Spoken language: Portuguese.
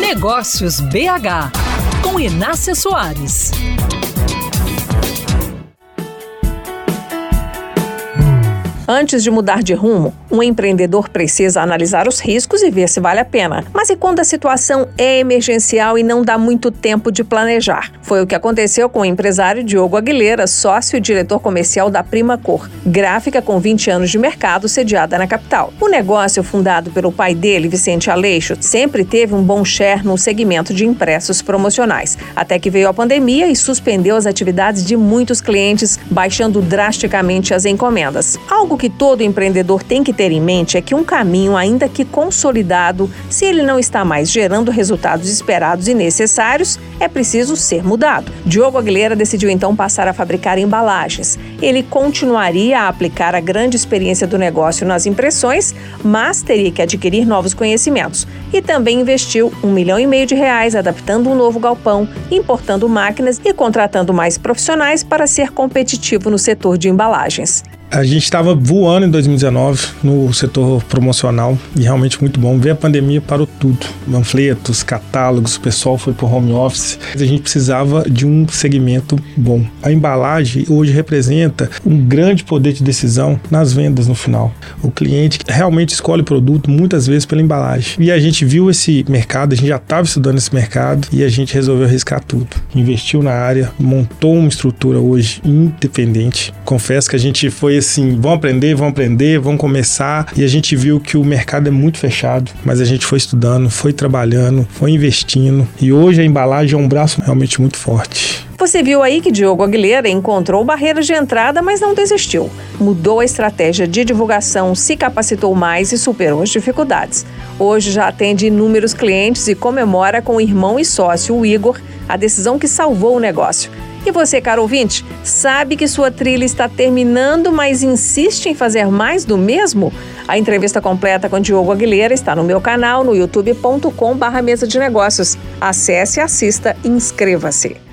Negócios BH, com Inácia Soares. Antes de mudar de rumo, um empreendedor precisa analisar os riscos e ver se vale a pena. Mas e quando a situação é emergencial e não dá muito tempo de planejar? Foi o que aconteceu com o empresário Diogo Aguilera, sócio e diretor comercial da Prima Cor, gráfica com 20 anos de mercado sediada na capital. O negócio, fundado pelo pai dele, Vicente Aleixo, sempre teve um bom share no segmento de impressos promocionais, até que veio a pandemia e suspendeu as atividades de muitos clientes, baixando drasticamente as encomendas. Algo que todo empreendedor tem que ter em mente é que um caminho, ainda que consolidado, se ele não está mais gerando resultados esperados e necessários, é preciso ser mudado. Diogo Aguilera decidiu então passar a fabricar embalagens. Ele continuaria a aplicar a grande experiência do negócio nas impressões, mas teria que adquirir novos conhecimentos. E também investiu um milhão e meio de reais adaptando um novo galpão, importando máquinas e contratando mais profissionais para ser competitivo no setor de embalagens. A gente estava voando em 2019 no setor promocional e realmente muito bom. Veio a pandemia, parou tudo. Panfletos, catálogos, o pessoal foi para home office. A gente precisava de um segmento bom. A embalagem hoje representa um grande poder de decisão nas vendas no final. O cliente realmente escolhe o produto muitas vezes pela embalagem. E a gente viu esse mercado, a gente já estava estudando esse mercado e a gente resolveu arriscar tudo. Investiu na área, montou uma estrutura hoje independente. Confesso que a gente foi assim, vão aprender, vão aprender, vão começar. E a gente viu que o mercado é muito fechado, mas a gente foi estudando, foi trabalhando, foi investindo. E hoje a embalagem é um braço realmente muito forte. Você viu aí que Diogo Aguilera encontrou barreiras de entrada, mas não desistiu. Mudou a estratégia de divulgação, se capacitou mais e superou as dificuldades. Hoje já atende inúmeros clientes e comemora com o irmão e sócio, o Igor, a decisão que salvou o negócio. E você, caro ouvinte, sabe que sua trilha está terminando, mas insiste em fazer mais do mesmo? A entrevista completa com Diogo Aguilera está no meu canal no youtube.com/mesa de negócios. Acesse, assista e inscreva-se.